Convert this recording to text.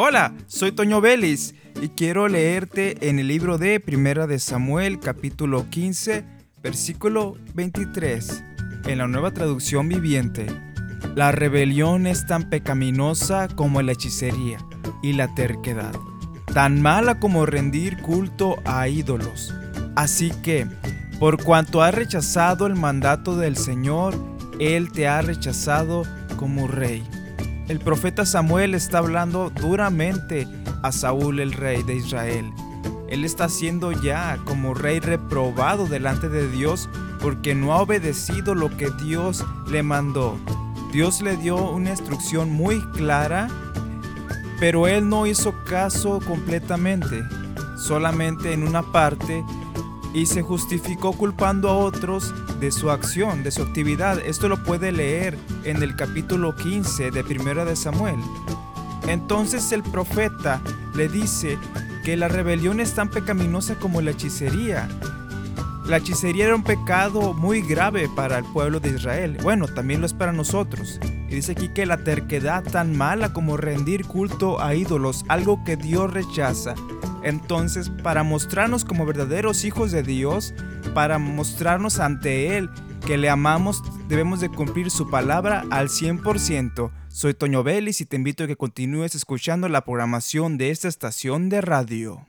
Hola, soy Toño Vélez y quiero leerte en el libro de Primera de Samuel, capítulo 15, versículo 23, en la nueva traducción viviente. La rebelión es tan pecaminosa como la hechicería y la terquedad, tan mala como rendir culto a ídolos. Así que, por cuanto has rechazado el mandato del Señor, Él te ha rechazado como rey. El profeta Samuel está hablando duramente a Saúl el rey de Israel. Él está siendo ya como rey reprobado delante de Dios porque no ha obedecido lo que Dios le mandó. Dios le dio una instrucción muy clara, pero él no hizo caso completamente, solamente en una parte y se justificó culpando a otros de su acción, de su actividad. Esto lo puede leer en el capítulo 15 de Primera de Samuel. Entonces el profeta le dice que la rebelión es tan pecaminosa como la hechicería. La hechicería era un pecado muy grave para el pueblo de Israel. Bueno, también lo es para nosotros. Y dice aquí que la terquedad tan mala como rendir culto a ídolos, algo que Dios rechaza. Entonces, para mostrarnos como verdaderos hijos de Dios, para mostrarnos ante Él que le amamos, debemos de cumplir su palabra al 100%. Soy Toño Vélez y te invito a que continúes escuchando la programación de esta estación de radio.